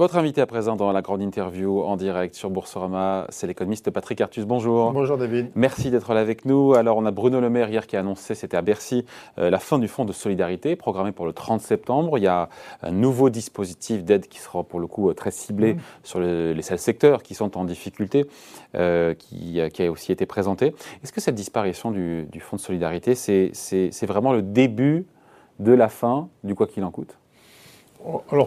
Votre invité à présent dans la grande interview en direct sur Boursorama, c'est l'économiste Patrick Artus. Bonjour. Bonjour David. Merci d'être là avec nous. Alors on a Bruno Le Maire hier qui a annoncé, c'était à Bercy, euh, la fin du fonds de solidarité programmé pour le 30 septembre. Il y a un nouveau dispositif d'aide qui sera pour le coup euh, très ciblé mmh. sur les seuls secteurs qui sont en difficulté, euh, qui, a aussi été présenté. Est-ce que cette disparition du, du fonds de solidarité, c'est vraiment le début de la fin du quoi qu'il en coûte?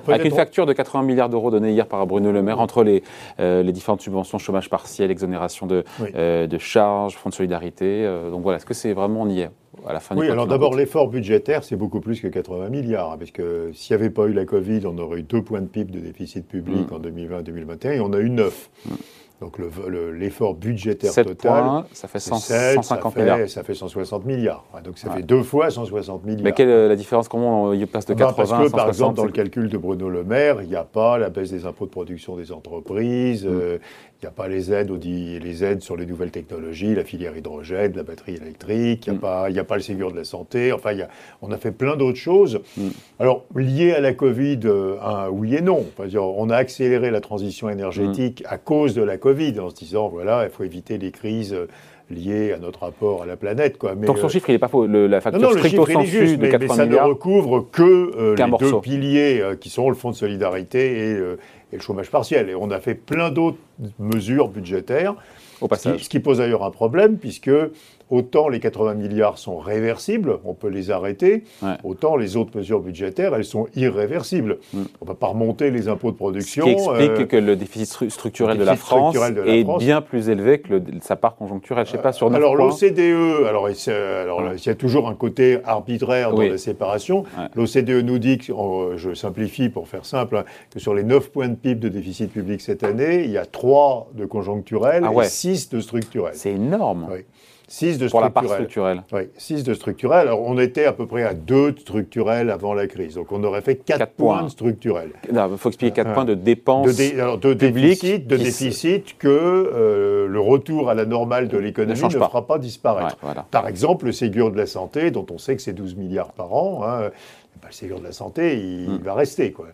Avec une facture de 80 milliards d'euros donnée hier par Bruno Le Maire entre les, euh, les différentes subventions, chômage partiel, exonération de, euh, de charges, fonds de solidarité. Euh, donc voilà, est-ce que c'est vraiment on y est à la fin Oui, alors d'abord, l'effort budgétaire, c'est beaucoup plus que 80 milliards, hein, parce que s'il n'y avait pas eu la Covid, on aurait eu deux points de PIB de déficit public mm. en 2020-2021, et on a eu neuf. Mm. Donc l'effort budgétaire total, ça fait 150 milliards. Ça fait 160 milliards. Donc ça fait deux fois 160 milliards. Mais quelle est la différence? Comment il passe de 80 à 160 Par exemple, dans le calcul de Bruno Le Maire, il n'y a pas la baisse des impôts de production des entreprises, mm. euh, il n'y a pas les aides, les aides sur les nouvelles technologies, la filière hydrogène, la batterie électrique, il n'y a, mm. pas, a pas le Ségur de la santé. Enfin, on a fait plein d'autres choses. Mm. Alors, liées à la Covid, euh, oui et non. on a accéléré la transition énergétique à cause de la Covid, en se disant, voilà, il faut éviter les crises euh, liées à notre rapport à la planète. Quoi. Mais, Donc son euh, chiffre, il n'est pas faux. la facture non, non, stricto sensu de 80 mais ça ne recouvre que les deux piliers qui sont le fonds de solidarité et, et le chômage partiel. Et on a fait plein d'autres mesures budgétaires. Au passage. Ce qui, pose d'ailleurs un problème, puisque autant les 80 milliards sont réversibles, on peut les arrêter, autant les autres mesures budgétaires, elles sont irréversibles. Mm. On ne va pas remonter les impôts de production. Ce qui explique euh, que le déficit structurel, de, la France est bien plus élevé que sa part conjoncturelle. Je sais pas, sur Alors l'OCDE, alors, alors il y a toujours un côté arbitraire dans la séparation. L'OCDE nous dit, que, je simplifie pour faire simple, hein, que sur les 9 points de PIB de déficit public cette année, il y a 3 de conjoncturel ah et 6 de structurel. C'est énorme. Oui. 6 de Pour la part structurelle. Oui, 6 de structurel. Alors, on était à peu près à 2 de structurel avant la crise. Donc, on aurait fait 4, points. de structurel. Il faut expliquer 4 points de dépenses de, alors, de déficit, de déficit que euh, le retour à la normale de l'économie ne, fera pas disparaître. Par exemple, le Ségur de la santé, dont on sait que c'est 12 milliards par an, hein, le Ségur de la santé, il, hmm. va rester. Quoi.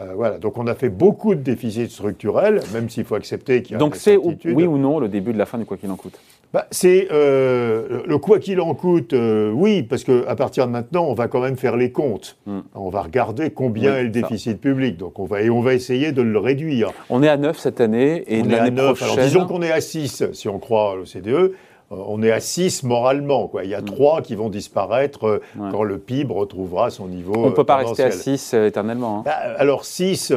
Euh, voilà. Donc on a fait beaucoup de déficits structurels, même s'il faut accepter qu'il y a Donc c'est oui ou non le début de la fin du quoi qu'il en coûte bah, C'est euh, le quoi qu'il en coûte, euh, oui, parce qu'à partir de maintenant, on va quand même faire les comptes. Hmm. On va regarder combien est le déficit public. Donc on va, et on va essayer de le réduire. On est à 9 cette année et l'année prochaine... Alors disons qu'on est à 6 si on croit à l'OCDE. Euh, on est à 6 moralement. Quoi. Il y a 3 mm. qui vont disparaître euh, quand le PIB retrouvera son niveau. On ne peut pas rester à 6 euh, éternellement. Hein. Bah, alors 6,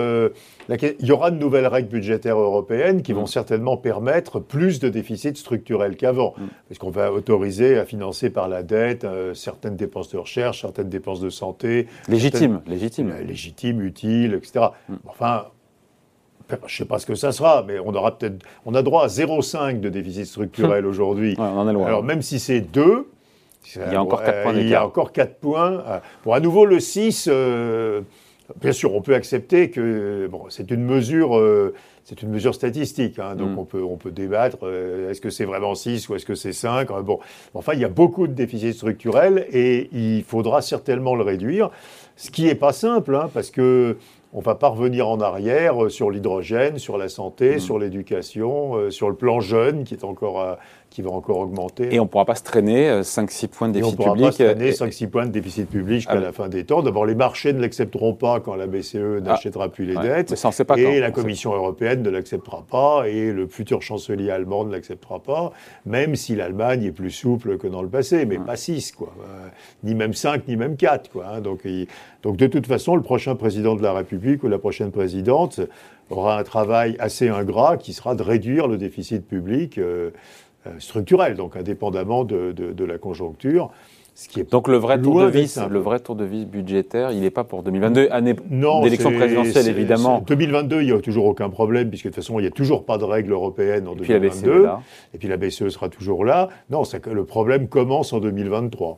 il y aura de nouvelles règles budgétaires européennes qui vont mm. certainement permettre plus de déficit structurel qu'avant. Mm. Parce qu'on va autoriser à financer par la dette certaines dépenses de recherche, certaines dépenses de santé. Légitimes, légitimes. légitimes, utiles, etc. Enfin, je ne sais pas ce que ça sera, mais on aura peut-être, on a droit à 0,5 de déficit structurel aujourd'hui. Alors même si c'est 2, il y a encore 4 points. Il y a encore 4 points. Pour à nouveau le 6, euh, bien sûr, on peut accepter que bon, c'est une mesure. Euh, c'est une mesure statistique, hein, donc mm. on, peut, on peut débattre, euh, est-ce que c'est vraiment 6 ou est-ce que c'est 5 Bon, enfin, il y a beaucoup de déficits structurels et il faudra certainement le réduire, ce qui n'est pas simple, hein, parce que on va pas revenir en arrière euh, sur l'hydrogène, sur la santé, mm. sur l'éducation, euh, sur le plan jeune qui est encore qui va encore augmenter. Et on ne pourra pas se traîner 5-6 points de déficit public. on ne pourra pas se traîner 5-6 points de déficit public jusqu'à ah la fin des temps. D'abord, les marchés ne l'accepteront pas quand la BCE ah. n'achètera plus les dettes. Ça, sait pas et la Commission européenne ne l'acceptera pas. Et le futur chancelier allemand ne l'acceptera pas. Même si l'Allemagne est plus souple que dans le passé. Mais pas 6, quoi. Euh, ni même 5, ni même 4, quoi. Hein. Donc, donc, de toute façon, le prochain président de la République ou la prochaine présidente aura un travail assez ingrat qui sera de réduire le déficit public. Euh, euh, structurel, donc indépendamment de, de, la conjoncture. Ce qui est donc le vrai, tour de vis, le vrai tour de vis budgétaire, il n'est pas pour 2022, année d'élection présidentielle évidemment. 2022, il n'y a toujours aucun problème, puisque de toute façon, il n'y a toujours pas de règles européennes en 2022. Et puis la BCE sera toujours là. Non, que le problème commence en 2023.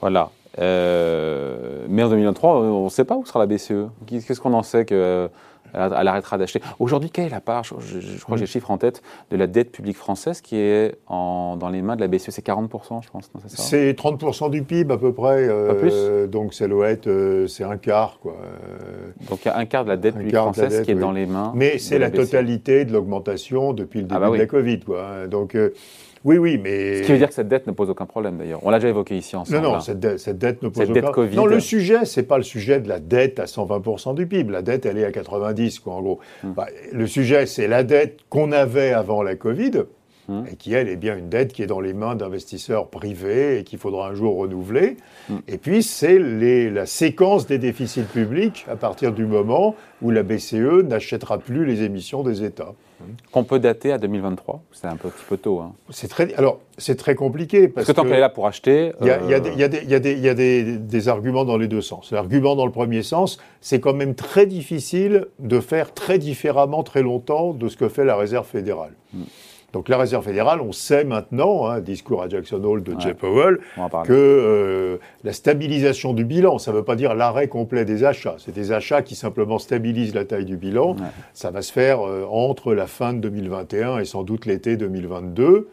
Voilà. Euh, mais en 2023, on ne sait pas où sera la BCE. Qu'est-ce qu'on en sait que Elle, arrêtera d'acheter. Aujourd'hui, quelle est la part, je, crois que j'ai le chiffre en tête, de la dette publique française qui est en, dans les mains de la BCE C'est 40%, je pense. C'est 30% du PIB à peu près. Pas plus? donc ça doit être, c'est un quart. Quoi. donc il y a un quart de la dette publique française qui est dans les mains. Mais c'est la, totalité de l'augmentation depuis le ah début bah de la Covid. Quoi. Donc oui, oui, mais. Ce qui veut dire que cette dette ne pose aucun problème d'ailleurs. On l'a déjà évoqué ici ensemble. Non, non, cette, dette ne pose cette aucun problème. Non, le sujet, c'est pas le sujet de la dette à 120% du PIB. La dette, elle est à 90, quoi, en gros. Hmm. Bah, le sujet, c'est la dette qu'on avait avant la Covid, hmm. et qui, elle, est bien une dette qui est dans les mains d'investisseurs privés et qu'il faudra un jour renouveler. Hmm. Et puis, c'est la séquence des déficits publics à partir du moment où la BCE n'achètera plus les émissions des États. Qu'on peut dater à 2023 C'est un petit peu tôt. Hein. C'est très, alors, c'est très compliqué. Parce, que tant qu'elle est là pour acheter. Il y a, des, arguments dans les deux sens. L'argument dans le premier sens, c'est quand même très difficile de faire très différemment très longtemps de ce que fait la Réserve fédérale. Hmm. Donc la Réserve fédérale, on sait maintenant, hein, discours à Jackson Hole de Jay Powell, que euh, la stabilisation du bilan, ça ne veut pas dire l'arrêt complet des achats. C'est des achats qui simplement stabilisent la taille du bilan. Ça va se faire euh, entre la fin de 2021 et sans doute l'été 2022.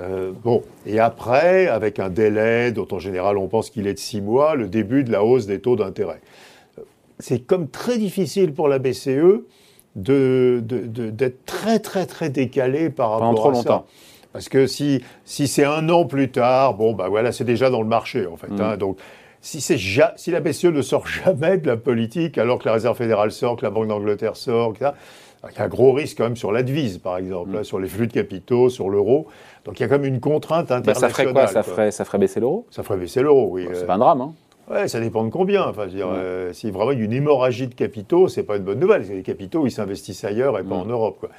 Euh, bon, et après, avec un délai dont en général on pense qu'il est de six mois, le début de la hausse des taux d'intérêt. C'est comme très difficile pour la BCE d'être de, très très très décalé par rapport trop à longtemps. ça. Parce que si, si c'est un an plus tard, bon, bah voilà, c'est déjà dans le marché, en fait. Mm. Hein. donc, si, ja si la BCE ne sort jamais de la politique, alors que la Réserve fédérale sort, que la Banque d'Angleterre sort, il y a un gros risque quand même sur la devise, par exemple, mm. hein, sur les flux de capitaux, sur l'euro. Donc il y a quand même une contrainte internationale. Bah, ça ferait quoi, ça, Ferait, ça ferait baisser l'euro? Ça ferait baisser l'euro, oui. c'est pas un drame, hein Ouais, ça dépend de combien. Enfin, dire, euh, si vraiment il y a une hémorragie de capitaux, c'est pas une bonne nouvelle. Les capitaux, ils s'investissent ailleurs et pas en Europe. Quoi.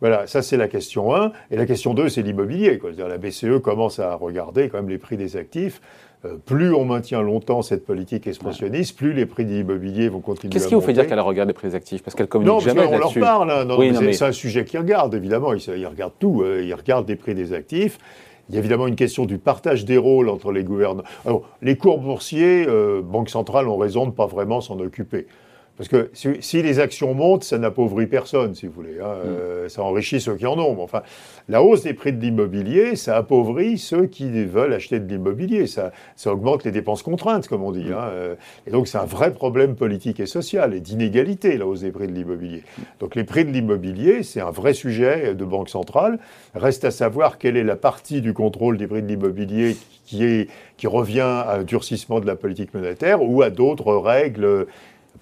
Voilà, ça c'est la question 1. Et la question 2, c'est l'immobilier. La BCE commence à regarder quand même les prix des actifs. Euh, plus on maintient longtemps cette politique expansionniste, plus les prix de l'immobilier vont continuer Qu'est-ce qui vous fait dire qu'elle regarde les prix des actifs? Parce qu'elle communique non, jamais là-dessus. Non, on leur parle. Hein. C'est un sujet qu'ils regardent, évidemment. Ils, ils regardent tout. Euh, ils regardent les prix des actifs. Il y a évidemment une question du partage des rôles entre les gouvernements. Alors, les cours boursiers, euh, banques centrales ont raison de ne pas vraiment s'en occuper. Parce que si, les actions montent, ça n'appauvrit personne, si vous voulez. Hein. Mm. Euh, ça enrichit ceux qui en ont. Mais enfin, la hausse des prix de l'immobilier, ça appauvrit ceux qui veulent acheter de l'immobilier. Ça, ça, augmente les dépenses contraintes, comme on dit. Mm. Hein. Euh, et donc, c'est un vrai problème politique et social et d'inégalité, la hausse des prix de l'immobilier. Donc, les prix de l'immobilier, c'est un vrai sujet de banque centrale. Reste à savoir quelle est la partie du contrôle des prix de l'immobilier qui, est, qui revient à un durcissement de la politique monétaire ou à d'autres règles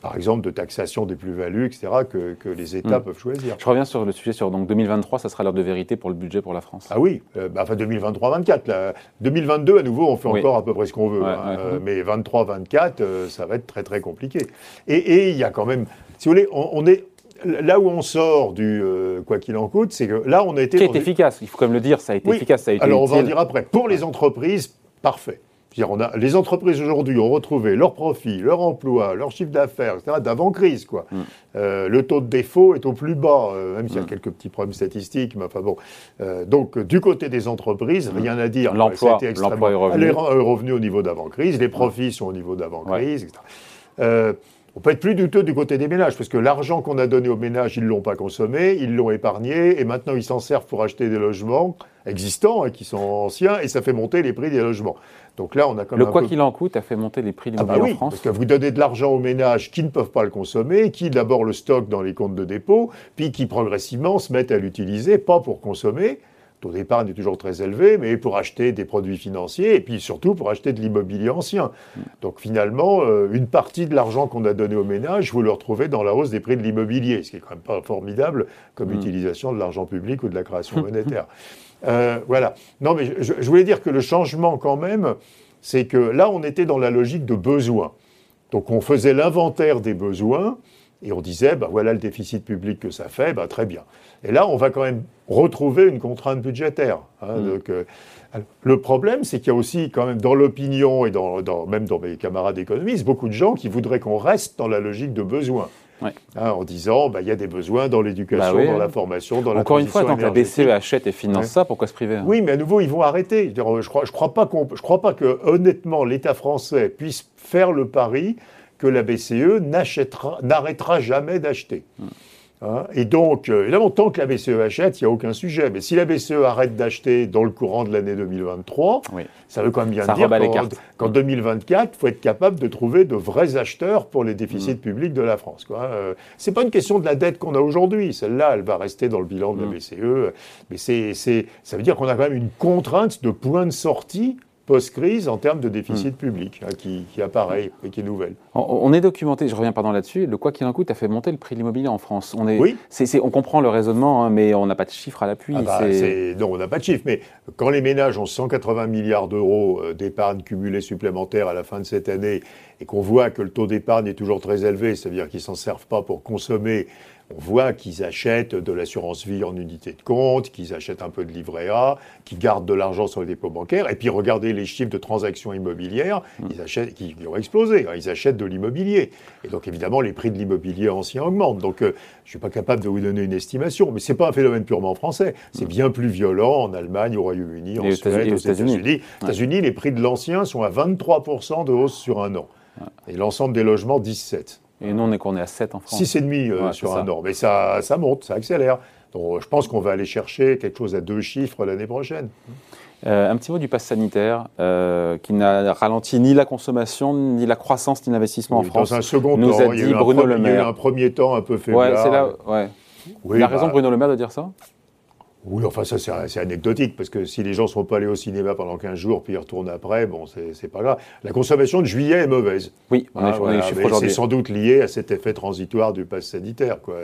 par exemple, de taxation des plus-values, etc., que, les États hmm. peuvent choisir. Je reviens sur le sujet sur donc 2023, ça sera l'heure de vérité pour le budget pour la France. Ah oui, euh, bah, enfin 2023-24. 2022, à nouveau, on fait encore à peu près ce qu'on veut. Hein. Euh, mais 23-24, euh, ça va être très très compliqué. Et il y a quand même, si vous voulez, on, est là où on sort du quoi qu'il en coûte, c'est que là, on a été. Qui est efficace, il faut quand même le dire, ça a été efficace, ça a été Alors, on va en dire après. Pour les entreprises, parfait on a, les entreprises aujourd'hui ont retrouvé leur profit, leur emploi, leur chiffre d'affaires, etc., d'avant-crise. Quoi. Mm. Euh, le taux de défaut est au plus bas, euh, même s'il y a mm. quelques petits problèmes statistiques. Mais enfin bon. Euh, donc, du côté des entreprises, mm. rien à dire. L'emploi est revenu. Les revenus au niveau d'avant-crise, les profits sont au niveau d'avant-crise, etc. On peut être plus douteux du côté des ménages, parce que l'argent qu'on a donné aux ménages, ils ne l'ont pas consommé, ils l'ont épargné, et maintenant ils s'en servent pour acheter des logements existants, hein, qui sont anciens, et ça fait monter les prix des logements. Donc là, on a quand même. Le quoi qu'il en coûte a fait monter les prix de l'immobilier ah bah en France. Parce que vous donnez de l'argent aux ménages qui ne peuvent pas le consommer, qui d'abord le stockent dans les comptes de dépôt, puis qui progressivement se mettent à l'utiliser, pas pour consommer. Taux d'épargne est toujours très élevé, mais pour acheter des produits financiers et puis surtout pour acheter de l'immobilier ancien. Donc finalement, euh, une partie de l'argent qu'on a donné aux ménages, vous le retrouvez dans la hausse des prix de l'immobilier, ce qui est quand même pas formidable comme mm. utilisation de l'argent public ou de la création monétaire. Euh, voilà. Non, mais je, voulais dire que le changement, quand même, c'est que là, on était dans la logique de besoin. Donc, on faisait l'inventaire des besoins et on disait, ben voilà le déficit public que ça fait, ben, très bien. Et là, on va quand même retrouver une contrainte budgétaire. Hein. Mm. donc, euh, le problème, c'est qu'il y a aussi, quand même, dans l'opinion et dans, même dans mes camarades économistes, beaucoup de gens qui voudraient qu'on reste dans la logique de besoin. Hein, en disant bah, il y a des besoins dans l'éducation, bah dans la formation, dans la Encore une fois, tant que la BCE achète et finance ça, pourquoi se priver hein? Oui, mais à nouveau, ils vont arrêter. Je ne crois, je crois, pas je crois pas que, honnêtement, l'État français puisse faire le pari que la BCE n'arrêtera jamais d'acheter. Hein, et donc, euh, évidemment, tant que la BCE achète, il n'y a aucun sujet. Mais si la BCE arrête d'acheter dans le courant de l'année 2023, ça veut quand même bien dire qu'en 2024, il faut être capable de trouver de vrais acheteurs pour les déficits mm. publics de la France. Euh, Ce n'est pas une question de la dette qu'on a aujourd'hui. Celle-là, elle va rester dans le bilan de la mm. BCE. Mais ça veut dire qu'on a quand même une contrainte de point de sortie post-crise en termes de déficit hmm. public hein, qui, apparaît et qui est nouvelle. On, est documenté, je reviens pardon là-dessus, le quoi qu'il en coûte a fait monter le prix de l'immobilier en France. On, est, oui. on comprend le raisonnement, hein, mais on n'a pas de chiffres à l'appui. Ah bah, non, on n'a pas de chiffres, mais quand les ménages ont 180 milliards d'euros euh, d'épargne cumulée supplémentaire à la fin de cette année et qu'on voit que le taux d'épargne est toujours très élevé, c'est-à-dire qu'ils ne s'en servent pas pour consommer on voit qu'ils achètent de l'assurance vie en unité de compte, qu'ils achètent un peu de livret A, qu'ils gardent de l'argent sur les dépôts bancaires. Et puis regardez les chiffres de transactions immobilières, mm. ils achètent, qui, ont explosé. Hein. Ils achètent de l'immobilier. Et donc évidemment, les prix de l'immobilier ancien augmentent. Donc euh, je ne suis pas capable de vous donner une estimation, mais ce n'est pas un phénomène purement français. C'est mm. bien plus violent en Allemagne, au Royaume-Uni, en Suède, aux États-Unis. Aux États-Unis, les prix de l'ancien sont à 23% de hausse sur un an. Et l'ensemble des logements, 17. Et nous, on est qu'on est à 7 en France. 6,5 euh, sur un an. Mais ça, ça monte, ça accélère. Donc je pense qu'on va aller chercher quelque chose à deux chiffres l'année prochaine. Euh, un petit mot du pass sanitaire euh, qui n'a ralenti ni la consommation, ni la croissance, ni l'investissement en France. Dans un second nous temps, a dit Bruno Le Maire. Il y a eu un premier temps un peu faible. Ouais, c'est là. Ouais. il a raison, bah Bruno Le Maire, de dire ça oui, enfin ça c'est anecdotique, parce que si les gens ne sont pas allés au cinéma pendant 15 jours, puis ils retournent après, bon, c'est pas grave. La consommation de juillet est mauvaise. Oui, on est, ah, C'est sans doute lié à cet effet transitoire du pass sanitaire. Quoi.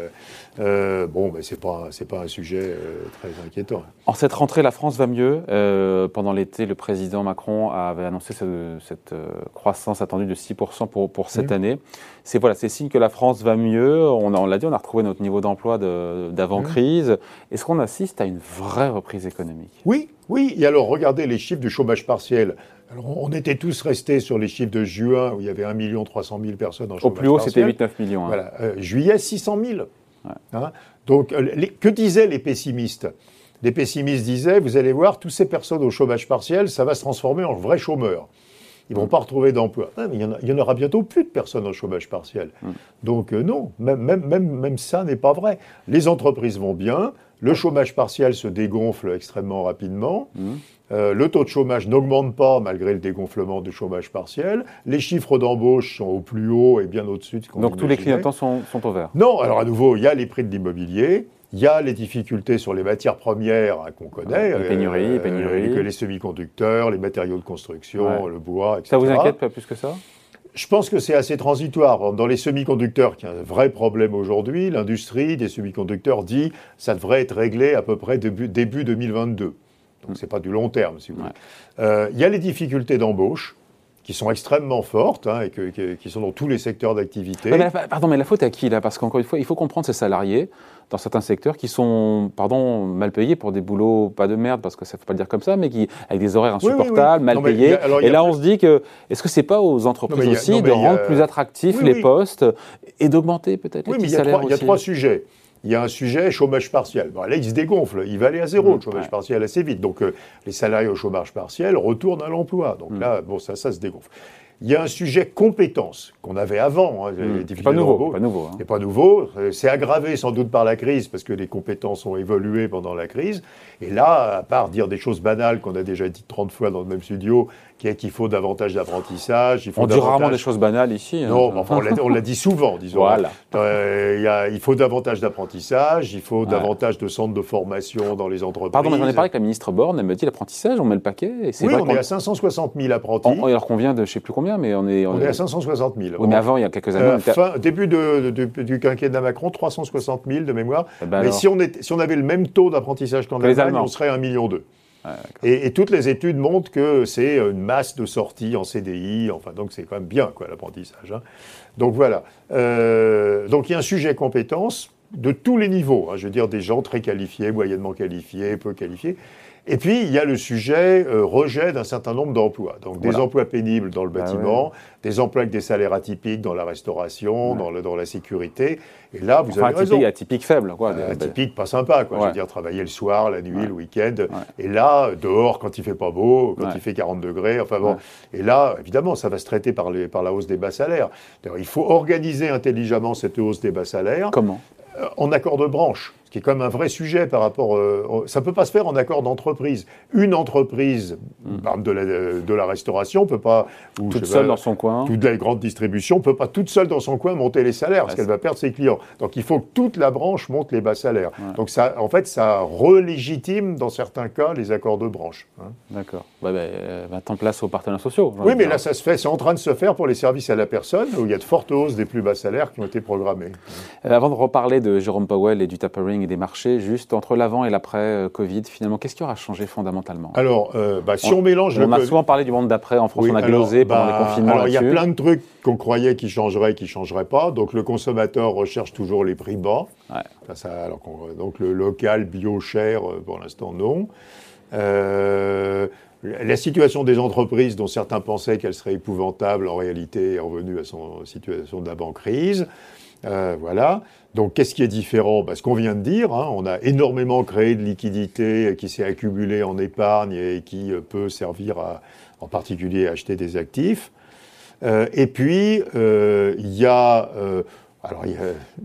Euh, bon, mais ce n'est pas, pas un sujet euh, très inquiétant. En cette rentrée, la France va mieux. Euh, pendant l'été, le président Macron avait annoncé cette croissance attendue de 6% pour, pour cette mmh. année. C'est voilà, signe que la France va mieux. On, on l'a dit, on a retrouvé notre niveau d'emploi d'avant-crise. Mmh. Est-ce qu'on assiste à une vraie reprise économique. Oui, oui. Et alors, regardez les chiffres du chômage partiel. Alors, on était tous restés sur les chiffres de juin où il y avait 1 300 000 personnes en chômage partiel. Au plus haut, c'était 8-9 millions. Hein. Voilà. Euh, juillet, 600 000. Hein. Donc, euh, que disaient les pessimistes? Les pessimistes disaient, vous allez voir, toutes ces personnes au chômage partiel, ça va se transformer en vrais chômeurs. Ils ne vont pas retrouver d'emploi. Ah, il, y en aura bientôt plus de personnes au chômage partiel. Mm. Donc euh, non, même, même, même, même ça n'est pas vrai. Les entreprises vont bien, le chômage partiel se dégonfle extrêmement rapidement. Mmh. Euh, le taux de chômage n'augmente pas malgré le dégonflement du chômage partiel. Les chiffres d'embauche sont au plus haut et bien au-dessus de ce qu'on Donc tous les clignotants sont, sont au vert Non, alors à nouveau, il y a les prix de l'immobilier. Il y a les difficultés sur les matières premières hein, qu'on connaît. les pénuries, euh, pénuries. les semi-conducteurs, les matériaux de construction, le bois, etc. Ça vous inquiète pas plus que ça? Je pense que c'est assez transitoire. Dans les semi-conducteurs, qui est un vrai problème aujourd'hui, l'industrie des semi-conducteurs dit ça devrait être réglé à peu près début, début 2022. Donc ce n'est pas du long terme, si vous voulez. Euh, il y a les difficultés d'embauche qui sont extrêmement fortes hein, et qui sont dans tous les secteurs d'activité. pardon, mais la faute à qui là? Parce qu'encore une fois, il faut comprendre ces salariés dans certains secteurs qui sont, pardon, mal payés pour des boulots pas de merde, parce que ça ne faut pas le dire comme ça, mais qui avec des horaires insupportables, mal payés. et là, on se dit que est-ce que c'est pas aux entreprises aussi de rendre plus attractifs les postes et d'augmenter peut-être les salaires Il y a trois sujets il y a un sujet chômage partiel. Bon, là, il se dégonfle, il va aller à zéro, mmh, le chômage partiel, assez vite. Donc, euh, les salariés au chômage partiel retournent à l'emploi. Donc mmh. là, bon, ça, ça se dégonfle. Il y a un sujet compétence qu'on avait avant. Hein, mmh. pas nouveau. Pas nouveau hein. pas nouveau. C'est aggravé sans doute par la crise parce que les compétences ont évolué pendant la crise. Et là, à part dire des choses banales qu'on a déjà dit 30 fois dans le même studio, qu'il faut davantage d'apprentissage. On dit rarement des choses banales ici. Hein. Non, enfin, on l'a dit souvent, disons. Voilà. Euh, il faut davantage d'apprentissage, il faut davantage de centres de formation dans les entreprises. Pardon, mais j'en ai parlé avec la ministre Borne, elle me dit l'apprentissage, on met le paquet. Et oui, on est à 560 000 apprentis. alors qu'on vient de je ne sais plus combien, mais on est... On, est à 560 000. Oui, mais avant, il y a quelques années... Euh, début de, du quinquennat Macron, 360 000 de mémoire. Eh ben mais on, si on avait le même taux d'apprentissage qu'en Allemagne, on serait à 1,2 million. Et, toutes les études montrent que c'est une masse de sorties en CDI, enfin donc c'est quand même bien quoi l'apprentissage. Hein. Donc voilà. Euh, donc il y a un sujet compétence de tous les niveaux, hein. je veux dire des gens très qualifiés, moyennement qualifiés, peu qualifiés. Et puis, il y a le sujet euh, rejet d'un certain nombre d'emplois. Donc, des emplois pénibles dans le bah bâtiment, des emplois avec des salaires atypiques dans la restauration, dans, le, dans, la sécurité. Et là, vous avez atypique, Atypique faible, quoi. Euh, atypique, pas sympa, quoi. Je veux dire, travailler le soir, la nuit, le week-end. Et là, dehors, quand il fait pas beau, quand il fait 40 degrés, enfin bon. Et là, évidemment, ça va se traiter par, les, par la hausse des bas salaires. Il faut organiser intelligemment cette hausse des bas salaires. Comment? euh, En accord de branche qui est quand même un vrai sujet par rapport. Euh, ça ne peut pas se faire en accord d'entreprise. Une entreprise hmm. de, la, de la restauration peut pas. Ou, toute seule dans son coin. Toute la grande distribution peut pas toute seule dans son coin monter les salaires parce qu'elle va perdre ses clients. Donc il faut que toute la branche monte les bas salaires. Donc ça, en fait, ça relégitime dans certains cas les accords de branche. Hein. D'accord. Ouais, bah, euh, en place aux partenaires sociaux. Oui, mais là, ça se fait. C'est en train de se faire pour les services à la personne où il y a de fortes hausses des plus bas salaires qui ont été programmées. Euh, avant de reparler de Jérôme Powell et du tapering et des marchés, juste entre l'avant et l'après euh, Covid, finalement, qu'est-ce qui aura changé fondamentalement? Alors, euh, bah, si on, mélange... On a souvent parlé du monde d'après, en France on a glosé pendant les bah, confinements Alors, il y a plein de trucs qu'on croyait qui changeraient, qui ne changeraient pas. Donc, le consommateur recherche toujours les prix bas. alors donc, le local, bio, cher, euh, pour l'instant, non. la situation des entreprises, dont certains pensaient qu'elle serait épouvantable, en réalité est revenue à son situation d'avant-crise. Euh, voilà. Donc, qu'est-ce qui est différent? Bah, Ce qu'on vient de dire, hein, on a énormément créé de liquidités qui s'est accumulée en épargne et qui euh, peut servir à, en particulier à acheter des actifs. Euh, et puis, il y a. alors,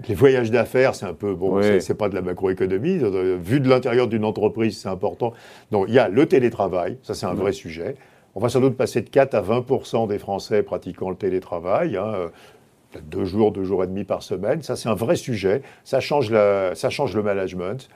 les voyages d'affaires, c'est un peu. Bon, c'est pas de la macroéconomie. Vu de l'intérieur d'une entreprise, c'est important. Donc, il y a le télétravail. Ça, c'est un vrai sujet. On va sans doute passer de 4 à 20% des Français pratiquant le télétravail. Hein deux jours, deux jours et demi par semaine. Ça, c'est un vrai sujet. Ça change, ça change le management.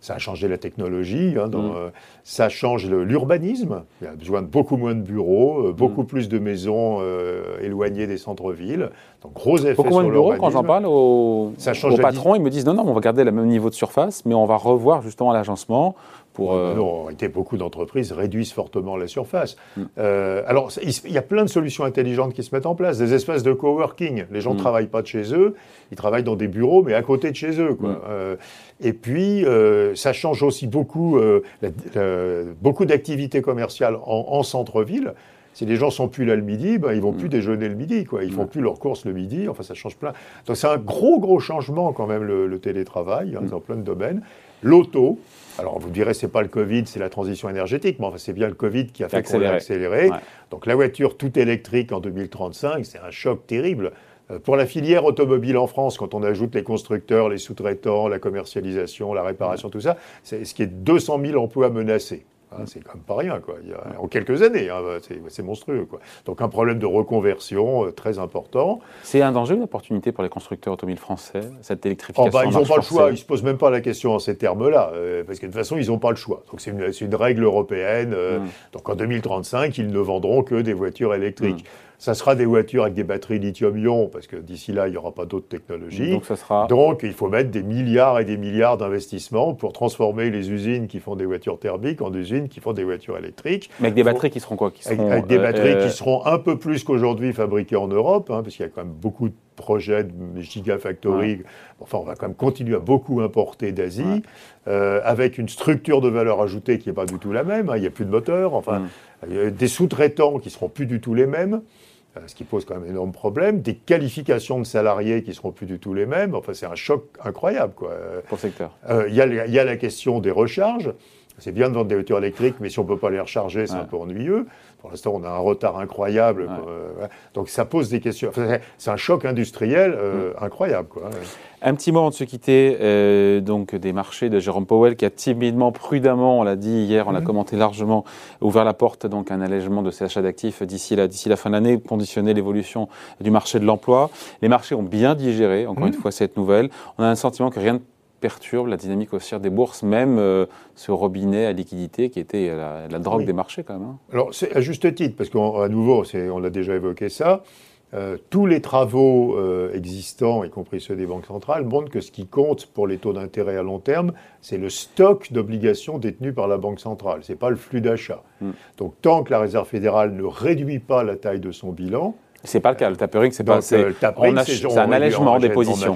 Ça a changé la technologie, hein, mm. euh, ça change l'urbanisme. Il y a besoin de beaucoup moins de bureaux, euh, beaucoup mm. plus de maisons euh, éloignées des centres-villes. Donc gros effet beaucoup moins de bureaux, quand j'en parle aux, aux patrons, ils me disent non, non, on va garder le même niveau de surface, mais on va revoir justement l'agencement pour, euh... Non, en beaucoup d'entreprises réduisent fortement la surface. Mm. Euh, alors, il y a plein de solutions intelligentes qui se mettent en place, des espaces de coworking. Les gens ne mm. travaillent pas de chez eux, ils travaillent dans des bureaux, mais à côté de chez eux. Quoi. Mm. Euh, et puis, ça change aussi beaucoup, beaucoup d'activités commerciales en, en centre-ville. Si les gens sont plus là le midi, ben, ils vont plus déjeuner le midi, quoi. Ils font plus leurs courses le midi. Enfin, ça change plein. Donc, c'est un gros, gros changement quand même le, télétravail hein, dans plein de domaines. L'auto, alors vous direz, c'est pas le Covid, c'est la transition énergétique, mais enfin, c'est bien le Covid qui a fait qu'on accéléré. Donc la voiture toute électrique en 2035, c'est un choc terrible. Euh, pour la filière automobile en France, quand on ajoute les constructeurs, les sous-traitants, la commercialisation, la réparation, tout ça, c'est ce qui est 200 000 emplois menacés. Hein, c'est quand même pas rien, quoi. en quelques années, hein, c'est monstrueux, quoi. Donc un problème de reconversion euh, très important. C'est un danger, une opportunité pour les constructeurs automobiles français, cette électrification oh, bah, Ils n'ont pas le choix, ils ne se posent même pas la question en ces termes-là, euh, parce que de toute façon, ils n'ont pas le choix. Donc c'est une, une, règle européenne. Euh, mm. Donc en 2035, ils ne vendront que des voitures électriques. Mm. Ça sera des voitures avec des batteries lithium-ion, parce que d'ici là, il n'y aura pas d'autres technologies. Donc, ça sera... Donc, il faut mettre des milliards et des milliards d'investissements pour transformer les usines qui font des voitures thermiques en usines qui font des voitures électriques. Mais avec des batteries qui seront quoi qui seront, avec, des euh, batteries euh, qui seront un peu plus qu'aujourd'hui fabriquées en Europe, hein, parce qu'il y a quand même beaucoup de projets de gigafactories. Enfin, on va quand même continuer à beaucoup importer d'Asie, euh, avec une structure de valeur ajoutée qui n'est pas du tout la même. Hein. Il n'y a plus de moteur. Enfin, mm. des sous-traitants qui seront plus du tout les mêmes. Euh, ce qui pose quand même un énorme problème, des qualifications de salariés qui seront plus du tout les mêmes. Enfin, c'est un choc incroyable. Quoi. Pour le secteur. Euh, il y, y, a la question des recharges. C'est bien de vendre des voitures électriques, mais si on ne peut pas les recharger, c'est un peu ennuyeux. Pour l'instant, on a un retard incroyable. Donc ça pose des questions. c'est un choc industriel euh, mm. incroyable. Quoi. Un petit mot avant de se quitter euh, donc des marchés de Jérôme Powell qui a timidement, prudemment, on l'a dit hier, on l'a mm. commenté largement, ouvert la porte donc un allègement de ces achats d'actifs d'ici la, d'ici la fin de l'année, conditionner l'évolution du marché de l'emploi. Les marchés ont bien digéré, encore mm. une fois, cette nouvelle. On a un sentiment que rien ne perturbe la dynamique haussière des bourses, même euh, ce robinet à liquidité qui était la, drogue des marchés quand même. Hein. Alors c'est à juste titre, parce qu'à nouveau, on l'a déjà évoqué ça, euh, tous les travaux euh, existants, y compris ceux des banques centrales, montrent que ce qui compte pour les taux d'intérêt à long terme, c'est le stock d'obligations détenues par la Banque centrale, ce n'est pas le flux d'achat. Hmm. Donc tant que la Réserve fédérale ne réduit pas la taille de son bilan, C'est pas le cas. Le tapering, c'est pas. C'est un allègement des positions.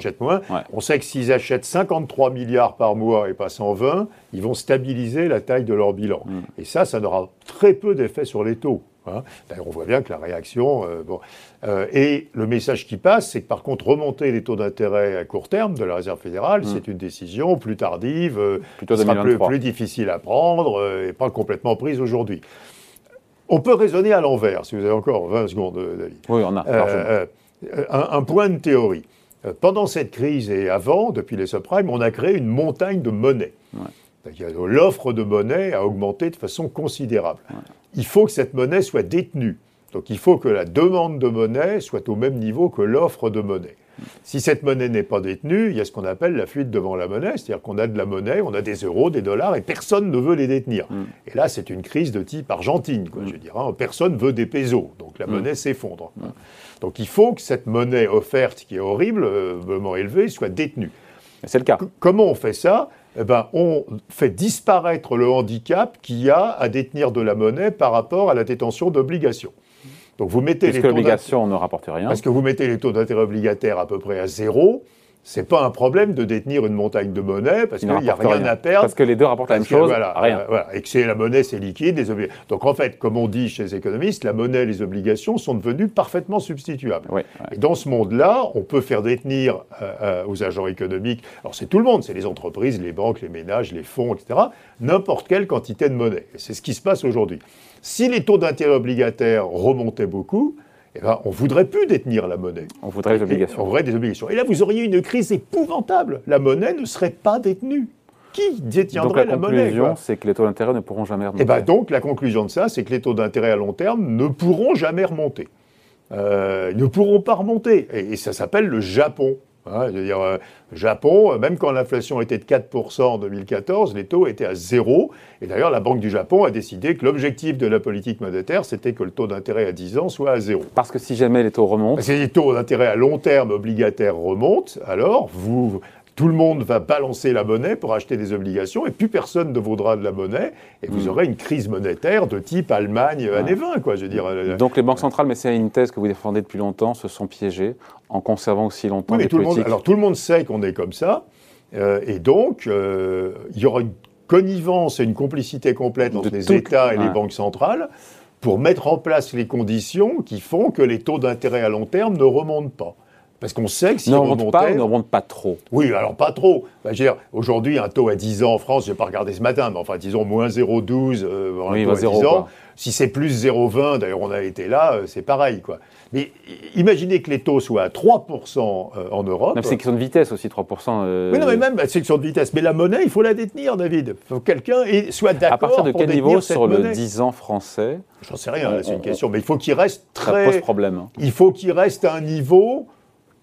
On, sait que s'ils achètent 53 milliards par mois et pas 120, ils vont stabiliser la taille de leur bilan. Mm. Et ça, ça n'aura très peu d'effet sur les taux. Hein. on voit bien que la réaction. Euh, bon. Euh, et le message qui passe, c'est que par contre, remonter les taux d'intérêt à court terme de la Réserve fédérale, mm. c'est une décision plus tardive, euh, Plutôt sera plus, plus, difficile à prendre et pas complètement prise aujourd'hui. On peut raisonner à l'envers, si vous avez encore 20 secondes, David. Oui, on a. un, point de théorie. Pendant cette crise et avant, depuis les subprimes, on a créé une montagne de monnaie. L'offre de monnaie a augmenté de façon considérable. Il faut que cette monnaie soit détenue. Donc il faut que la demande de monnaie soit au même niveau que l'offre de monnaie. Si cette monnaie n'est pas détenue, il y a ce qu'on appelle la fuite devant la monnaie, c'est-à-dire qu'on a de la monnaie, on a des euros, des dollars, et personne ne veut les détenir. Mm. Et là, c'est une crise de type Argentine, quoi, mm. je dirais. Hein. Personne veut des pesos, donc la mm. monnaie s'effondre. Donc il faut que cette monnaie offerte, qui est horriblement élevée, soit détenue. C'est le cas. comment on fait ça? Eh ben, on fait disparaître le handicap qu'il y a à détenir de la monnaie par rapport à la détention d'obligations. Donc vous mettez les taux l'obligation ne rapporte rien. Parce que vous mettez les taux d'intérêt obligataires à peu près à zéro c'est pas un problème de détenir une montagne de monnaie parce qu'il n'y a rien, à perdre. Parce que les deux rapportent la même chose, rien. Euh, et que c'est la monnaie, c'est liquide. Les Donc en fait, comme on dit chez les économistes, la monnaie et les obligations sont devenues parfaitement substituables. Et dans ce monde-là, on peut faire détenir euh, euh, aux agents économiques, alors c'est tout le monde, c'est les entreprises, les banques, les ménages, les fonds, etc., n'importe quelle quantité de monnaie. Et c'est ce qui se passe aujourd'hui. Si les taux d'intérêt obligataires remontaient beaucoup, eh ben, on ne voudrait plus détenir la monnaie. On voudrait des obligations. on voudrait des obligations. Et là, vous auriez une crise épouvantable. La monnaie ne serait pas détenue. Qui détiendrait la, monnaie La conclusion, c'est que les taux d'intérêt ne pourront jamais remonter. Et eh ben donc, la conclusion de ça, c'est que les taux d'intérêt à long terme ne pourront jamais remonter. Euh, ils ne pourront pas remonter. et ça s'appelle le Japon. Hein, je veux dire, euh, Japon, même quand l'inflation était de 4% en 2014, les taux étaient à zéro. Et d'ailleurs, la Banque du Japon a décidé que l'objectif de la politique monétaire, c'était que le taux d'intérêt à 10 ans soit à zéro. Parce que si jamais les taux remontent. Si les taux d'intérêt à long terme obligataires remontent, alors vous, tout le monde va balancer la monnaie pour acheter des obligations et plus personne ne vaudra de la monnaie et vous hmm. aurez une crise monétaire de type Allemagne années 20, quoi, je veux dire. Euh, Donc les banques centrales, mais c'est une thèse que vous défendez depuis longtemps, se sont piégées en conservant aussi longtemps oui, tout le monde, alors tout le monde sait qu'on est comme ça euh, et donc euh, il y aura une connivence et une complicité complète entre les États et les banques centrales pour mettre en place les conditions qui font que les taux d'intérêt à long terme ne remontent pas. Parce qu'on sait que si on remonte pas, ne remonte pas trop. Oui, alors pas trop. Bah, aujourd'hui, un taux à 10 ans en France, je n'ai pas regardé ce matin, mais enfin, disons moins 0,12 euh, un taux à 10 ans. Si c'est plus 0,20, d'ailleurs, on a été là, euh, c'est pareil, quoi. Mais imaginez que les taux soient à 3% euh, en Europe. C'est question de vitesse aussi, 3%. Euh... Oui, non, mais même, c'est question de vitesse. Mais la monnaie, il faut la détenir, David. Il faut que quelqu'un soit d'accord. À partir de quel niveau sur le 10 ans français J'en sais rien, c'est une question. Mais il faut qu'il reste très. Ça pose problème. Hein. Il faut qu'il reste à un niveau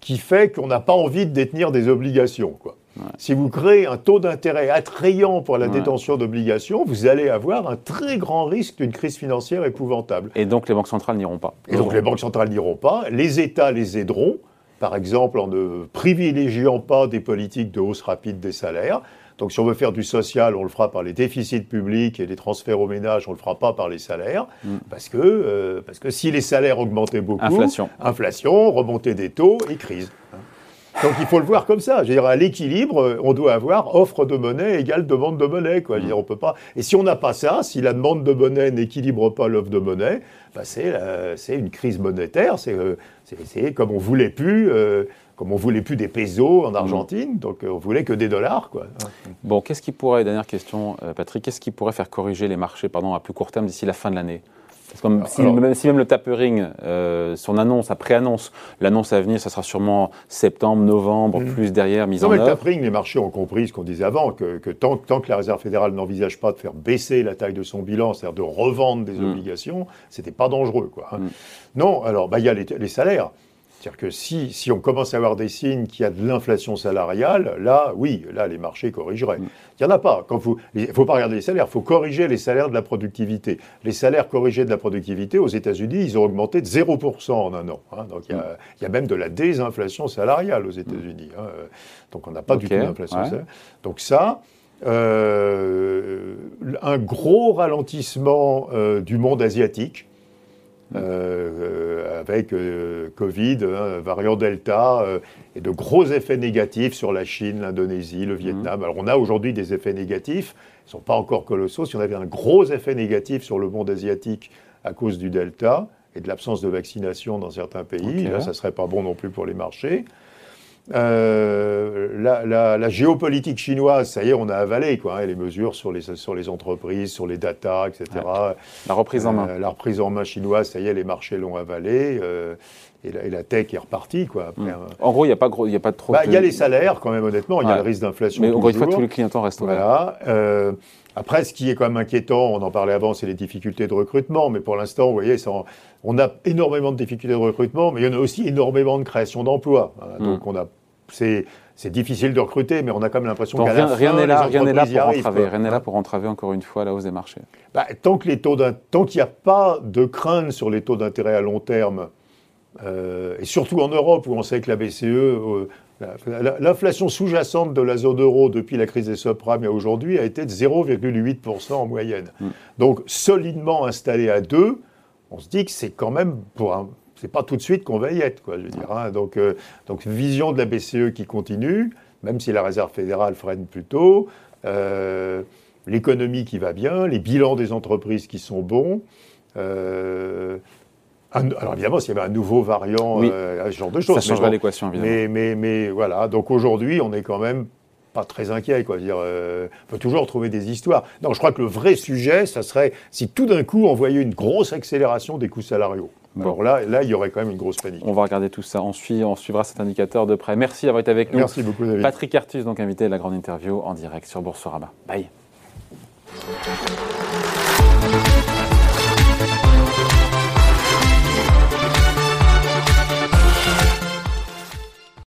qui fait qu'on n'a pas envie de détenir des obligations. Quoi. Si vous créez un taux d'intérêt attrayant pour la détention d'obligations, vous allez avoir un très grand risque d'une crise financière épouvantable. Et donc les banques centrales n'iront pas. Et donc les banques centrales n'iront pas. Les États les aideront, par exemple en ne privilégiant pas des politiques de hausse rapide des salaires. Donc si on veut faire du social, on le fera par les déficits publics et les transferts aux ménages, on ne le fera pas par les salaires. Mm. Parce, que, euh, parce que si les salaires augmentaient beaucoup, inflation, inflation remontée des taux et crise. Donc il faut le voir comme ça. Je veux dire, à l'équilibre, euh, on doit avoir offre de monnaie égale demande de monnaie. Quoi. dire, on peut pas... Et si on n'a pas ça, si la demande de monnaie n'équilibre pas l'offre de monnaie, bah c'est une crise monétaire. C'est euh, comme on voulait plus comme on voulait plus des pesos en Argentine, donc euh, on voulait que des dollars. Quoi. Bon, qu'est-ce qui pourrait, dernière question, euh, Patrick, qu'est-ce qui pourrait faire corriger les marchés pardon, à plus court terme d'ici la fin de l'année? Si, même, si, même, le tapering, euh, son annonce, après annonce, l'annonce à venir, ça sera sûrement septembre, novembre, mm. plus derrière, mise non, en mais œuvre. Le tapering, les marchés ont compris ce qu'on disait avant, que, tant, que la Réserve fédérale n'envisage pas de faire baisser la taille de son bilan, c'est-à-dire de revendre des mm. obligations, c'était pas dangereux. Quoi, hein. mm. Non, alors, bah, il y a les salaires. C'est-à-dire que si, si, on commence à avoir des signes qu'il y a de l'inflation salariale, là, oui, là, les marchés corrigeraient. Mm. Il n'y en a pas. Il ne faut pas regarder les salaires, il faut corriger les salaires de la productivité. Les salaires corrigés de la productivité, aux États-Unis, ils ont augmenté de 0% en un an. Hein. Donc il y, a, même de la désinflation salariale aux États-Unis. Hein. Donc on n'a pas du tout d'inflation salariale. Donc ça, euh, un gros ralentissement euh, du monde asiatique avec Covid, hein, variant Delta, et de gros effets négatifs sur la Chine, l'Indonésie, le Vietnam. Alors on a aujourd'hui des effets négatifs, ils ne sont pas encore colossaux. Si on avait un gros effet négatif sur le monde asiatique à cause du Delta et de l'absence de vaccination dans certains pays, là, ça ne serait pas bon non plus pour les marchés. Euh, la, géopolitique chinoise, ça y est, on a avalé quoi, hein, les mesures sur les, sur les entreprises, sur les data, etc. La reprise en main. Euh, la reprise en main chinoise, ça y est, les marchés l'ont avalé. Euh, et, la, tech est repartie. Quoi, hmm. En gros, il n'y a, pas a pas trop. Bah, il y a les salaires, quand même, honnêtement. Il y a le risque d'inflation. Mais encore une fois, tous les clients restent Voilà. Après, ce qui est quand même inquiétant, on en parlait avant, c'est les difficultés de recrutement. Mais pour l'instant, vous voyez, on a énormément de difficultés de recrutement, mais il y en a aussi énormément de création d'emplois. Hmm. Donc, on a c'est difficile de recruter, mais on a quand même l'impression qu'à rien, rien n'est là, rien n'est là pour entraver, rien n'est là pour entraver encore une fois la hausse des marchés. Bah, tant que les taux tant qu'il n'y a pas de crainte sur les taux d'intérêt à long terme, euh, et surtout en Europe où on sait que la BCE, euh, l'inflation sous-jacente de la zone euro depuis la crise des subprimes à aujourd'hui a été de 0,8% en moyenne. Mm. Donc solidement installé à 2, on se dit que c'est quand même pour un c'est pas tout de suite qu'on va y être, quoi, je veux dire. Hein. Donc, euh, donc, vision de la BCE qui continue, même si la Réserve fédérale freine plutôt, euh, l'économie qui va bien, les bilans des entreprises qui sont bons. Euh, alors évidemment, s'il y avait un nouveau variant, ce genre de choses. Ça changerait l'équation, évidemment. Mais, mais, mais, voilà, donc aujourd'hui, on est quand même pas très inquiet. Quoi. Dire, on peut toujours trouver des histoires. Non, je crois que le vrai sujet, ça serait si tout d'un coup on voyait une grosse accélération des coûts salariaux. Alors là, là, il y aurait quand même une grosse panique. On va regarder tout ça. On, suit, on suivra cet indicateur de près. Merci d'avoir été avec nous. Merci beaucoup, David. Patrick Artus, donc invité à la grande interview en direct sur Boursorama. Bye.